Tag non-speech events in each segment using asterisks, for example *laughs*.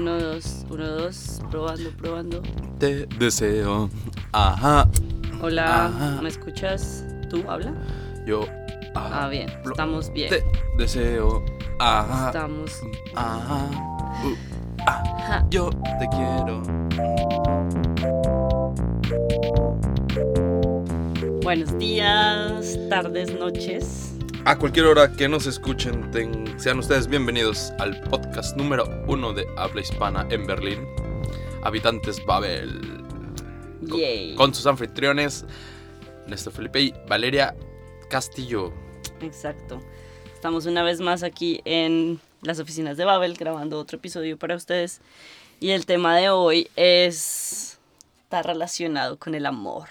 Uno, dos, uno, dos, probando, probando. Te deseo. Ajá. Hola, Ajá. ¿me escuchas? ¿Tú habla? Yo. Ah, bien, Lo- estamos bien. Te deseo. Ajá. Estamos. Ajá. Uh, ah, Ajá. yo te quiero. Buenos días, tardes, noches. A cualquier hora que nos escuchen, ten- sean ustedes bienvenidos al podcast número uno de habla hispana en Berlín. Habitantes Babel. Con-. Con sus anfitriones, Néstor Felipe y Valeria Castillo. Exacto. Estamos una vez más aquí en las oficinas de Babel grabando otro episodio para ustedes. Y el tema de hoy es. Está relacionado con el amor.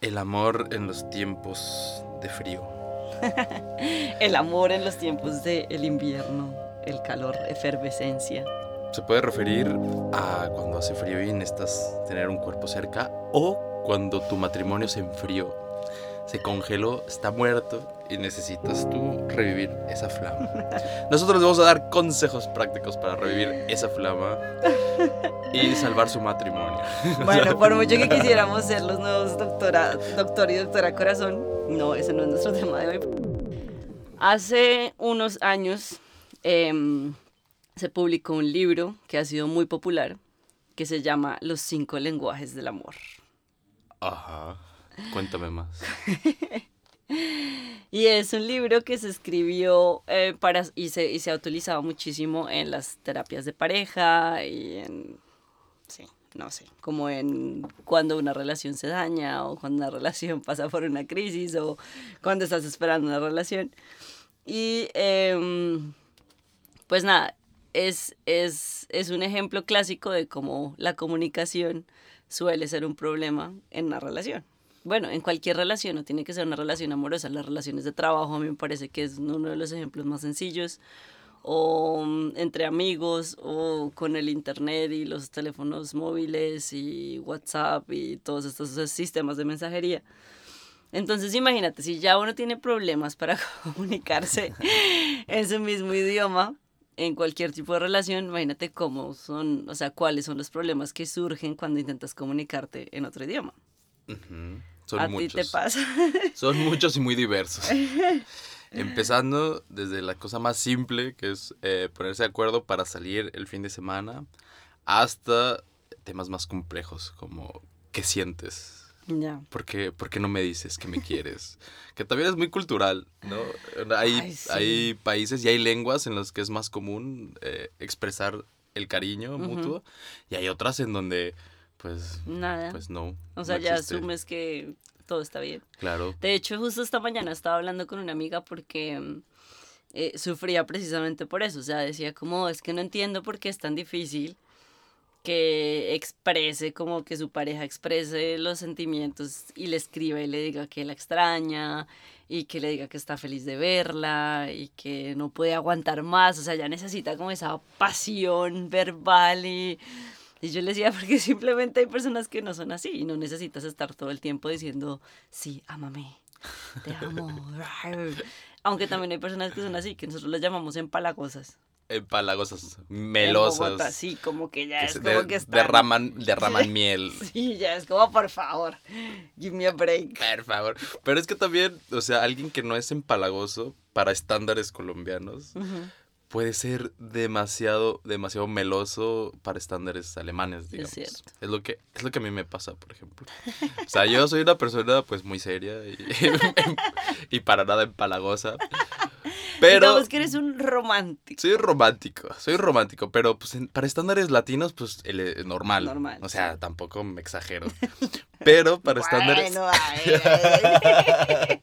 El amor en los tiempos de frío. *laughs* El amor en los tiempos del invierno, el calor, efervescencia. Se puede referir a cuando hace frío y necesitas tener un cuerpo cerca o cuando tu matrimonio se enfrió, se congeló, está muerto y necesitas tú revivir esa flama. *laughs* Nosotros vamos a dar consejos prácticos para revivir esa flama y salvar su matrimonio. Bueno, por mucho que *laughs* quisiéramos ser los nuevos doctora, doctor y doctora corazón, no, ese no es nuestro *laughs* tema de hoy. Hace unos años em, se publicó un libro que ha sido muy popular que se llama Los cinco lenguajes del amor. Ajá. Cuéntame más. *laughs* Y es un libro que se escribió eh, para, y, se, y se ha utilizado muchísimo en las terapias de pareja y en, sí, no sé, como en cuando una relación se daña o cuando una *laughs* relación pasa por una crisis o cuando estás esperando una relación. Y em, pues nada, es, es, es un ejemplo clásico de cómo la comunicación suele ser un problema en una relación. Bueno, en cualquier relación, no tiene que ser una relación amorosa, las relaciones de trabajo a mí me parece que es uno de los ejemplos más sencillos, o mm, entre amigos, o con el internet y los teléfonos móviles y WhatsApp y todos estos sistemas de mensajería. Entonces imagínate, si ya uno tiene problemas para *laughs* comunicarse *laughs* en su mismo idioma, en cualquier tipo de relación, imagínate cómo son, o sea, cuáles son los problemas que surgen cuando intentas comunicarte en otro idioma. Son ¿A muchos. ti te pasa? Son muchos y muy diversos. *laughs* Empezando desde la cosa más simple, que es eh, ponerse de acuerdo para salir el fin de semana, hasta temas más complejos, como ¿qué sientes? ya. ¿Por qué, por qué no me dices que me quieres? *laughs* Que también es muy cultural, ¿no? Hay, Ay, sí. hay países y hay lenguas en las que es más común eh, expresar el cariño mutuo, y hay otras en donde, pues, Nada. pues no. o sea, no ya asumes que todo está bien. Claro. De hecho, justo esta mañana estaba hablando con una amiga porque mm, eh, sufría precisamente por eso. O sea, decía como, es que no entiendo por qué es tan difícil que exprese, como que su pareja exprese los sentimientos y le escriba y le diga que la extraña y que le diga que está feliz de verla y que no puede aguantar más. O sea, ya necesita como esa pasión verbal y... Y yo le decía, *laughs* porque simplemente hay personas que no son así y no necesitas estar todo el tiempo diciendo, sí, ámame, te amo. *laughs* Aunque también hay personas que son así, que nosotros las llamamos empalagosas. Empalagosas, En melosas. Bogotá, sí, como que ya que es como de- que están... derraman, derraman *laughs* miel. Sí, ya es como, por favor, give me a break. Por favor. Pero es que también, o sea, alguien que no es empalagoso para estándares colombianos Ujú. Puede ser demasiado, demasiado meloso para estándares alemanes, digamos. Es lo que, es lo que a mí me pasa, por ejemplo. O sea, yo soy una persona pues muy seria y, *laughs* y para nada empalagosa. Pero Digamos que eres un romántico. soy romántico, soy romántico, pero pues para estándares latinos pues el, eh, normal. Normal, O sea, sí. tampoco me exagero. Pero para estándares Bueno, ay, ay,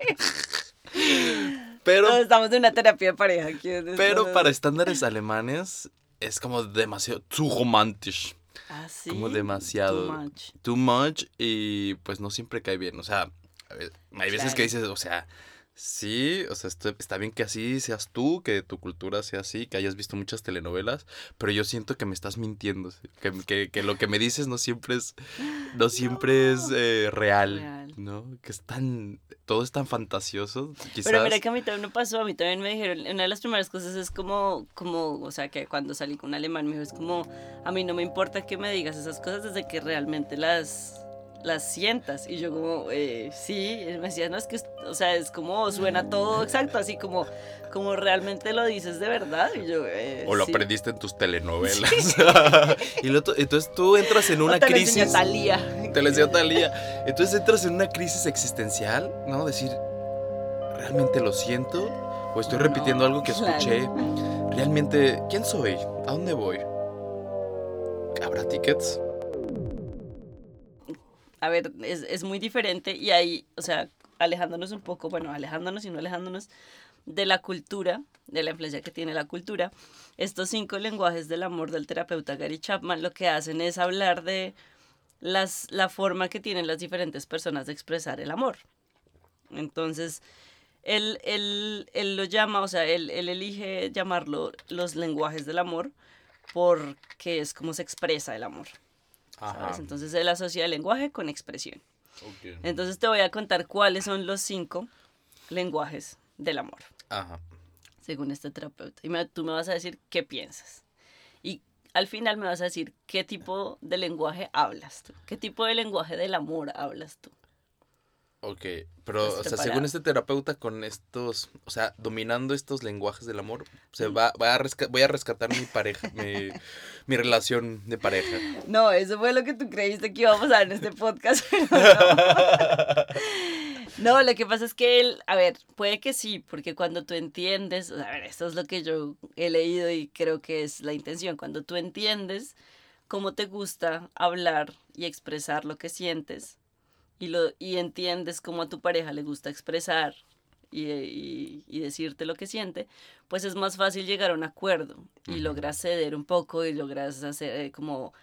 *laughs* *laughs* pero estamos en una terapia de pareja. aquí, Pero para estándares alemanes es como demasiado, zu romantisch, Ah, ¿sí? como demasiado. Too much. too much y pues no siempre cae bien. O sea, hay veces Claro. que dices, o sea, Sí, o sea, está, está bien que así seas tú, que tu cultura sea así, que hayas visto muchas telenovelas, pero yo siento que me estás mintiendo, que, que- que lo que me dices no siempre es, no siempre es *laughs* eh, real, Real. ¿No? Que es tan, todo es tan fantasioso, quizás. Pero mira que a mí también me pasó, a mí también me dijeron, una de las primeras cosas es como, como, o sea, que cuando salí con un alemán me dijo, es como, a mí no me importa que me digas esas cosas desde que realmente las, las sientas. Y yo como, eh, sí, él me decía, no, es que, o sea, es como, suena todo exacto, así como, como realmente lo dices de verdad. Y yo, eh, O lo sí. aprendiste en tus telenovelas. *laughs* y lo to- entonces tú entras en O una te lo enseñó crisis. Thalía. Te lo enseñó Talía. Entonces entras en una crisis existencial, ¿no? Decir, ¿realmente lo siento? ¿O estoy No, repitiendo algo que claro. escuché? ¿Realmente quién soy? ¿A dónde voy? ¿Habrá tickets? A ver, es, es muy diferente y ahí, o sea, alejándonos un poco, bueno, alejándonos y no alejándonos de la cultura, de la influencia que tiene la cultura, estos cinco lenguajes del amor del terapeuta Gary Chapman lo que hacen es hablar de las, la forma que tienen las diferentes personas de expresar el amor. Entonces, él, él, él lo llama, o sea, él, él elige llamarlo los lenguajes del amor porque es como se expresa el amor. ¿Sabes? Entonces él asocia el lenguaje con expresión. Entonces te voy a contar cuáles son los cinco lenguajes del amor, Ajá. según este terapeuta. Y me- tú me vas a decir qué piensas. Y al final me vas a decir qué tipo de lenguaje hablas tú. ¿Qué tipo de lenguaje del amor hablas tú? Ok, pero, ¿Estás o sea, según este terapeuta, con estos, o sea, dominando estos lenguajes del amor, se va, va a resca- voy a rescatar mi pareja, mi, *laughs* mi relación de pareja. No, eso fue lo que tú creíste que iba a pasar en este podcast. *laughs* pero no. No, lo que pasa es que él, a ver, puede que sí, porque cuando tú entiendes, a ver, esto es lo que yo he leído y creo que es la intención, cuando tú entiendes cómo te gusta hablar y expresar lo que sientes y, lo, y entiendes cómo a tu pareja le gusta expresar y, y- y decirte lo que siente, pues es más fácil llegar a un acuerdo y Ujú. logras ceder un poco y logras hacer eh, como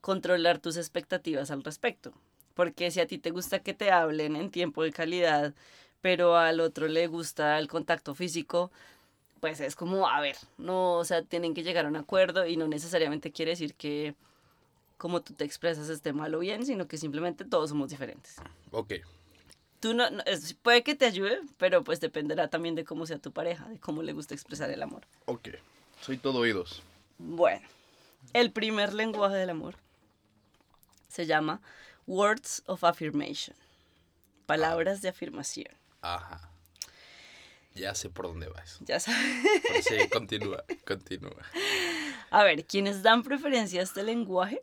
controlar tus expectativas al respecto. Porque si a ti te gusta que te hablen en tiempo de calidad, pero al otro le gusta el contacto físico, pues es como, a ver, no, o sea, tienen que llegar a un acuerdo y no necesariamente quiere decir que como tú te expresas esté mal o bien, sino que simplemente todos somos diferentes. Ok, Tú no, no- es- puede que te ayude, pero pues dependerá también de cómo sea tu pareja, de cómo le gusta expresar el amor. ok, soy todo oídos. Bueno, el primer lenguaje del amor se llama Words of Affirmation. Palabras de afirmación. Ajá. Ya sé por dónde vas. Ya sabes. Pero sí, continúa, continúa. A ver, quienes dan preferencia a este lenguaje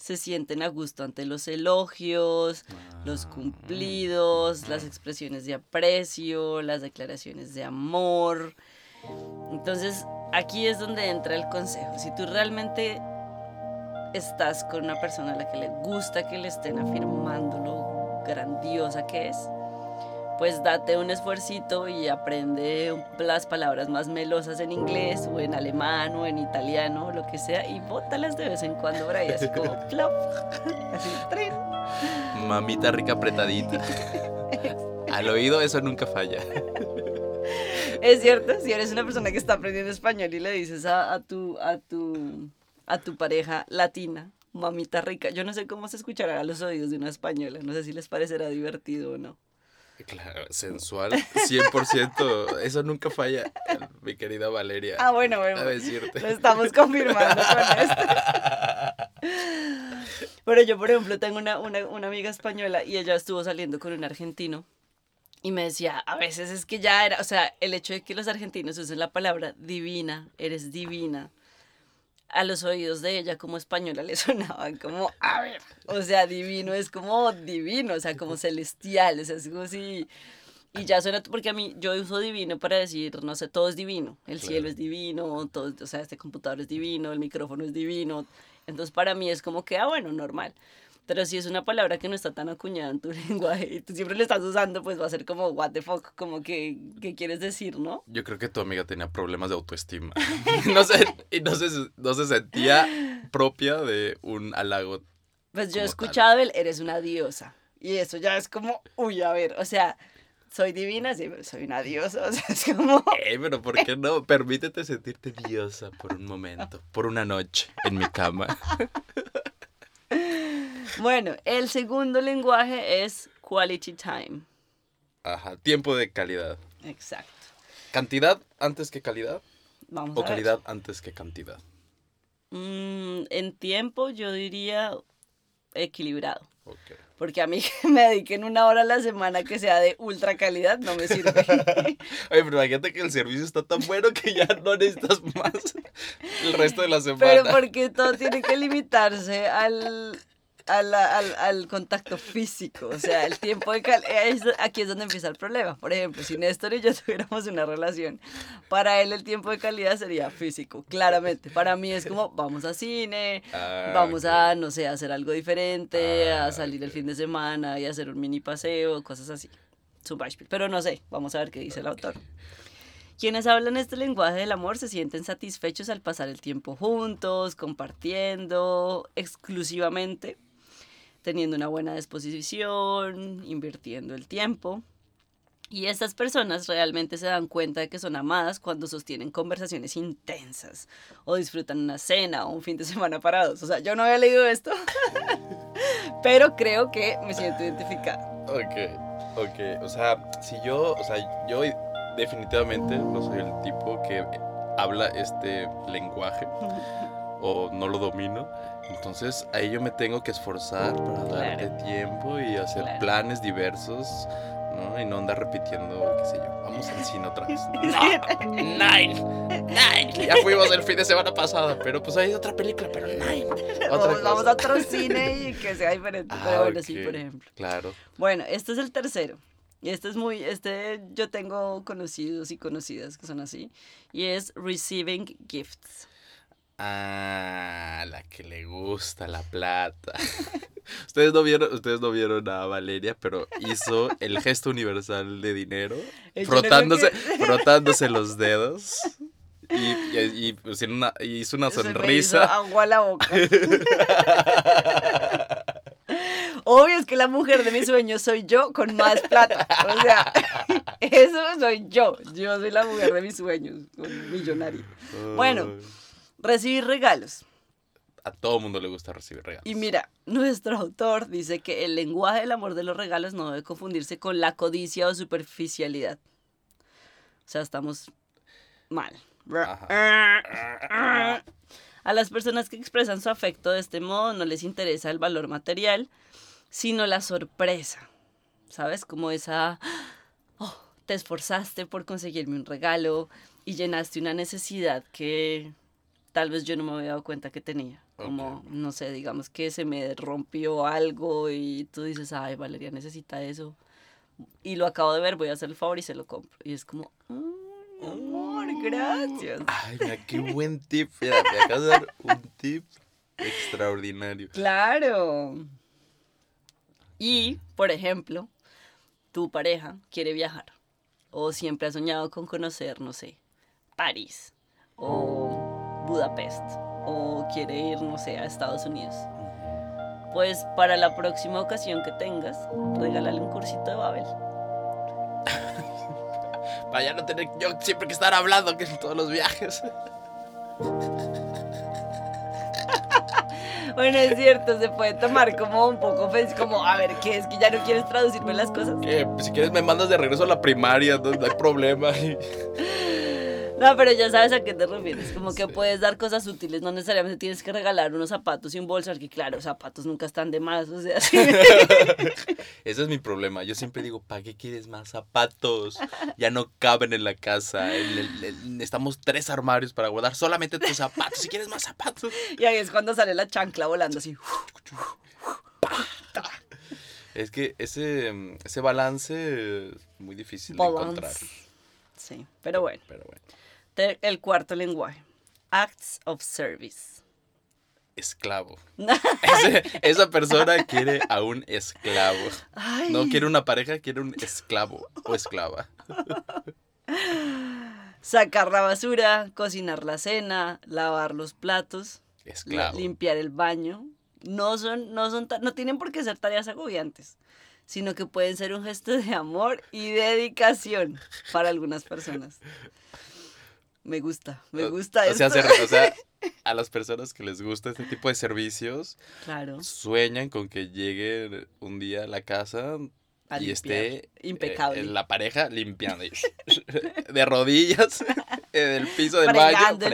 se sienten a gusto ante los elogios, los cumplidos, las expresiones de aprecio, las declaraciones de amor. Entonces, aquí es donde entra el consejo. Si tú realmente estás con una persona a la que le gusta que le estén afirmando lo grandiosa que es, pues date un esfuercito y aprende las palabras más melosas en inglés o en alemán o en italiano o lo que sea y bótalas de vez en cuando por ahí, así como *laughs* plop, *laughs* así, trin. Mamita rica apretadita. *laughs* Al oído eso nunca falla. Es cierto, si eres una persona que está aprendiendo español y le dices a, a tu, a, tu, a tu pareja latina, mamita rica, yo no sé cómo se escuchará a los oídos de una española, no sé si les parecerá divertido o no. *laughs* Claro, sensual, 100%. Eso nunca falla, mi querida Valeria. Ah, bueno, bueno. A decirte. Lo estamos confirmando con esto. Pero yo, por ejemplo, tengo una, una, una amiga española y ella estuvo saliendo con un argentino y me decía, a veces es que ya era, o sea, el hecho de que los argentinos usen la palabra divina, eres divina, a los oídos de ella como española le *laughs* sonaban como, a ver, o sea, divino es como divino, o sea, como celestial, o sea, es como si... Y ya suena, porque a mí, yo uso divino para decir, no sé, todo es divino. El Claro. cielo es divino, todo, o sea, este computador es divino, el micrófono es divino. Entonces, para mí es como que, ah, bueno, normal. Pero si es una palabra que no está tan acuñada en tu *laughs* lenguaje y tú siempre la estás usando, pues va a ser como, what the fuck, como que, ¿qué quieres decir, no? Yo creo que tu amiga tenía problemas de autoestima. *laughs* No sé, y no se, no se sentía propia de un halago. Pues yo he Como tal. escuchado el, eres una diosa. Y eso ya es como, uy, a ver, o sea, soy divina, sí, pero soy una diosa. *laughs* O sea, es como. Eh, pero ¿por qué no? Permítete sentirte diosa por un momento, por una noche en mi cama. Bueno, el segundo lenguaje es quality time. Ajá, tiempo de calidad. Exacto. ¿Cantidad antes que calidad? Vamos ¿O a ver. calidad antes que cantidad? Mm, en tiempo yo diría equilibrado. Porque a mí *laughs* que me dediquen una hora a la semana que sea de ultra calidad no me sirve. *laughs* Oye, pero imagínate que el servicio está tan bueno que ya no necesitas más el resto de la semana. Pero porque todo tiene que limitarse al, al, al, al contacto físico. O sea, el tiempo de calidad. Aquí es donde empieza el problema. Por ejemplo, si Néstor y yo *laughs* tuviéramos una relación, para él el tiempo de calidad sería físico, claramente. Para mí es como, vamos a cine, Ah, vamos a, no sé, a hacer algo diferente, Ah, a salir el fin de semana y hacer un mini paseo, cosas así. Pero no sé, vamos a ver qué dice el autor. Quienes hablan este lenguaje del amor se sienten satisfechos al pasar el tiempo juntos, compartiendo exclusivamente, teniendo una buena disposición, invirtiendo el tiempo. Y estas personas realmente se dan cuenta de que son amadas cuando sostienen conversaciones intensas o disfrutan una cena o un fin de semana parados. O sea, yo no había leído esto, *laughs* pero creo que me siento identificada. Ok, ok. O sea, si yo, o sea, yo definitivamente no soy el tipo que habla este lenguaje *laughs* o no lo domino. Entonces ahí yo me tengo que esforzar para darte Claro. tiempo y hacer Claro. planes diversos, ¿no? Y no andar repitiendo, qué sé yo. Vamos al cine otra vez. *laughs* Nine, Nine. Ya fuimos el fin de semana pasado, pero pues hay otra película, pero Nine. *laughs* Otra Vamos, vamos a otro cine y que sea diferente. Ah, pero bueno, sí, ok. por ejemplo. Claro. Bueno, este es el tercero. Y este es muy, este yo tengo conocidos y conocidas que son así. Y es receiving gifts. Ah, la que le gusta la plata. *laughs* ustedes no vieron, ustedes no vieron a Valeria, pero hizo el gesto universal de dinero, frotándose, *laughs* frotándose los dedos. Y, y- y, en una- hizo una me hizo sonrisa. agua a la boca. Obvio es que la mujer de mis sueños soy yo con más plata. O sea, *laughs* eso soy yo. Yo soy la mujer de mis sueños, millonaria. Bueno. Recibir regalos. A todo mundo le gusta recibir regalos. Y mira, nuestro autor dice que el lenguaje del amor de los regalos no debe confundirse con la codicia o superficialidad. O sea, estamos mal. A las personas que expresan su afecto de este modo no les interesa el valor material, sino la sorpresa. ¿Sabes? Como esa... "Oh, te esforzaste por conseguirme un regalo y llenaste una necesidad que tal vez yo no me había dado cuenta que tenía. Como, no sé, digamos que se me rompió algo y tú dices, ay, Valeria necesita eso. Y lo acabo de ver, voy a hacer el favor y se lo compro. Y es como, "Mm, amor, gracias. Ay, mira, qué buen tip. Mira, me acabas de dar un tip extraordinario. Claro. Y, por ejemplo, tu pareja quiere viajar o siempre ha soñado con conocer, no sé, París o Budapest o quiere ir, no sé, a Estados Unidos. Pues para la próxima ocasión que tengas, regálale un cursito de Babel. *laughs* Para ya no tener yo siempre que estar hablando que en todos los viajes. *laughs* Bueno, es cierto, se puede tomar como un poco ofensivo, como, a ver, ¿qué es que ya no quieres traducirme las cosas? Pues, si quieres me mandas de regreso a la primaria, no, no hay problema. *laughs* No, pero ya sabes a qué te refieres. Como que puedes dar cosas útiles, no necesariamente tienes que regalar unos zapatos y un bolso, que claro, zapatos nunca están de más, o sea, sí. *laughs* Ese es mi problema. Yo siempre digo, ¿para qué quieres más zapatos? Ya no caben en la casa. El- el- el- estamos tres armarios para guardar solamente tus zapatos. Si quieres más zapatos. Y ahí es cuando sale la chancla volando así. Es que ese, ese balance es muy difícil de encontrar. Balance. Sí, pero bueno. Pero bueno. El cuarto lenguaje. Acts of service. Esclavo. *laughs* Ese- esa persona quiere a un esclavo. Ay, No quiere una pareja, quiere un esclavo o esclava. Sacar la basura, cocinar la cena, lavar los platos, Esclavo. limpiar el baño. No son, no son, no tienen por qué ser tareas agobiantes. sino que pueden ser un gesto de amor y dedicación para algunas personas. Me gusta, me gusta o sea, esto. se- o sea, *laughs* a las personas que les gusta este tipo de servicios, Claro, sueñan con que llegue un día a la casa a y esté impecable. eh, la pareja limpiando *laughs* de rodillas *laughs* en el piso del baño fregando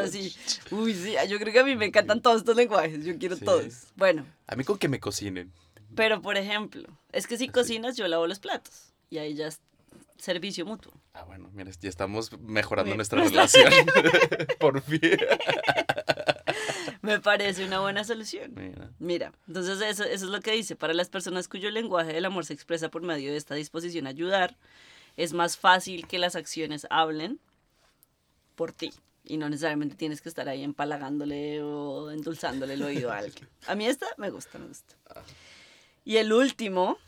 el piso así. Uy, sí, yo creo que a mí me encantan todos estos lenguajes, yo quiero Sí. todos. Bueno, A mí con que me cocinen. pero por ejemplo, es que si cocinas yo lavo los platos y ahí ya servicio mutuo. Ah, bueno, mira, ya estamos mejorando nuestra *laughs* relación. *laughs* Por fin. Me parece una buena solución. Mira. Mira, entonces eso, eso es lo que dice. Para las personas cuyo lenguaje del amor se expresa por medio de esta disposición a ayudar, es más fácil que las acciones hablen por ti. Y no necesariamente tienes que estar ahí empalagándole o endulzándole el oído a alguien. A mí esta me gusta, me gusta. Y el último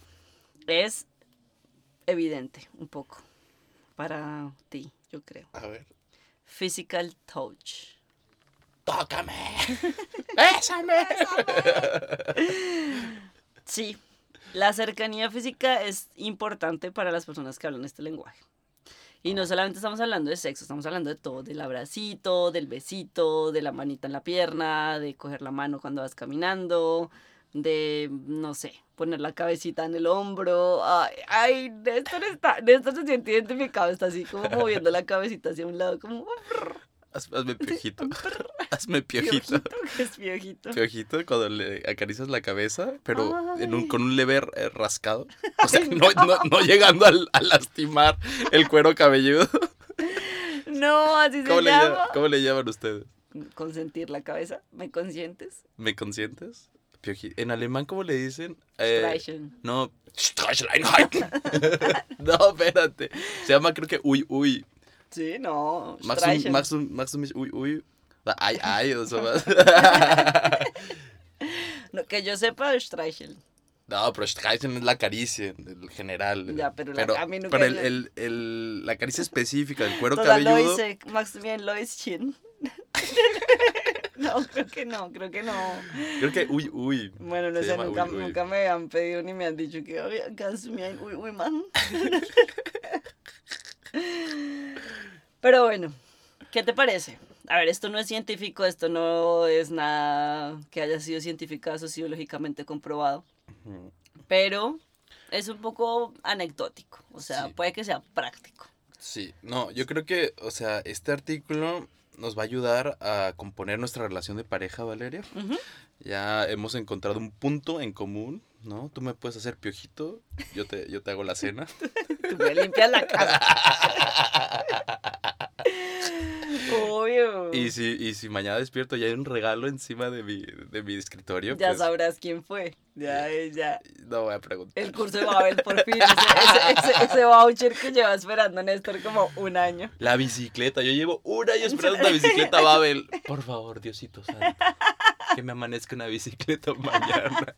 es evidente, un poco, para ti, yo creo. A ver. Physical touch. ¡Tócame! *laughs* ¡Bésame! *laughs* Sí, la cercanía física es importante para las personas que hablan este lenguaje. Y no solamente estamos hablando de sexo, estamos hablando de todo, del abracito, del besito, de la manita en la pierna, de coger la mano cuando vas caminando, de, no sé, poner la cabecita en el hombro. Ay, ay Néstor, está, Néstor se siente identificado, está así como moviendo la cabecita hacia un lado, como *laughs* Haz- Hazme piojito. *laughs* Hazme piojito. es piojito. Piojito cuando le acaricias la cabeza, pero en un- Ay. con un leve eh, rascado. *laughs* O sea, no, no- no llegando a lastimar el cuero cabelludo. No, así se ¿Cómo llama- cómo le llaman ustedes? Consentir la cabeza, ¿me consientes? ¿Me consientes? Pioji- En alemán, ¿cómo le dicen? Eh, no. *laughs* No, espérate. Se llama, creo que, uy, uy. Sí, no. Magst du mich, uy, uy. Ay, ay, o sowas. *laughs* No, que yo sepa, Streichen. No, pero Streichen es la caricia, el general. Ya, pero la- a mí nunca pero el, el, el- la caricia específica del cuero Toda cabelludo. hice, Maximilian Loischin. *laughs* *laughs* no, creo que no, creo que no. Creo que uy, uy. Bueno, no Se sé, nunca, uy, uy. nunca me han pedido ni me han dicho que "Oye, kannst du mir ein uy, uy, man? *laughs* Pero bueno, ¿qué te parece? A ver, esto no es científico, esto no es nada que haya sido científica, sociológicamente comprobado. Pero es un poco anecdótico, o sea, Sí. puede que sea práctico. Sí, no, yo creo que, o sea, este artículo nos va a ayudar a componer nuestra relación de pareja, Valeria. Ya hemos encontrado un punto en común, ¿no? Tú me puedes hacer piojito, yo te, yo te hago la cena. *laughs* Tú me limpias la casa. *laughs* Y si, y si mañana despierto y hay un regalo encima de mi, de mi escritorio, ya pues sabrás quién fue. Ya, ya. no voy a preguntar. El curso de Babel, por fin. Ese, ese, ese, ese voucher que lleva esperando Néstor como un año. La bicicleta, yo llevo un año esperando una *laughs* bicicleta Babel. Por favor, Diosito Santo, que me amanezca una bicicleta mañana.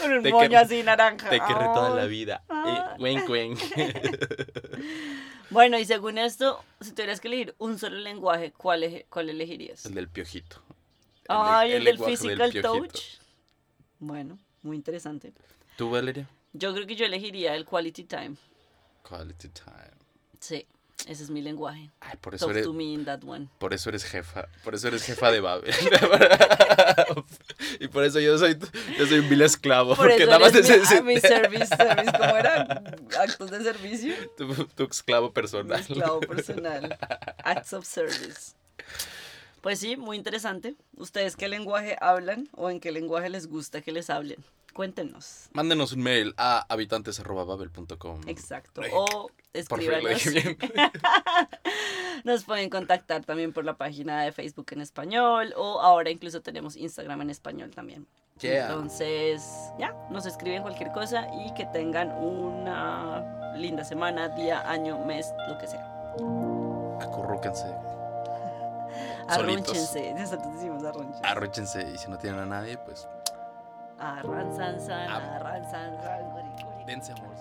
Con un Te moño que- así naranja. Te querré toda la vida. Eh, wink, wink. *laughs* Bueno, y según esto, si tuvieras que elegir un solo lenguaje, ¿cuál, eje- cuál elegirías? El del piojito. El Ay, el, del physical touch. Bueno, muy interesante. ¿Tú, Valeria? Yo creo que yo elegiría el quality time. Quality time. Sí, ese es mi lenguaje. Ay, por eso Talk eres, to me in that one. por eso eres jefa. Por eso eres jefa de Babel. *laughs* y por eso yo soy, yo soy un vil esclavo. Por porque eso nada más mi, ese- *laughs* mi service, service, ¿cómo era? Actos de servicio. tu, tu esclavo Mi personal. esclavo personal. Acts of service. Pues sí, muy interesante. ¿Ustedes qué lenguaje hablan o en qué lenguaje les gusta que les hablen? Cuéntenos. Mándenos un mail a habitantes.babel.com. Exacto. O escríbanos. *laughs* Nos pueden contactar también por la página de Facebook en español o ahora incluso tenemos Instagram en español también. Yeah. Entonces, ya, nos escriben cualquier cosa y que tengan una linda semana, día, año, mes, lo que sea. Acurrúquense. *laughs* Solitos. Arrúnchense, *laughs* nosotros decimos arrúnchense. Arróchense. Y si no tienen a nadie, pues Arranzanzan, Ah. arranzanzan, guri, guri. dense amor.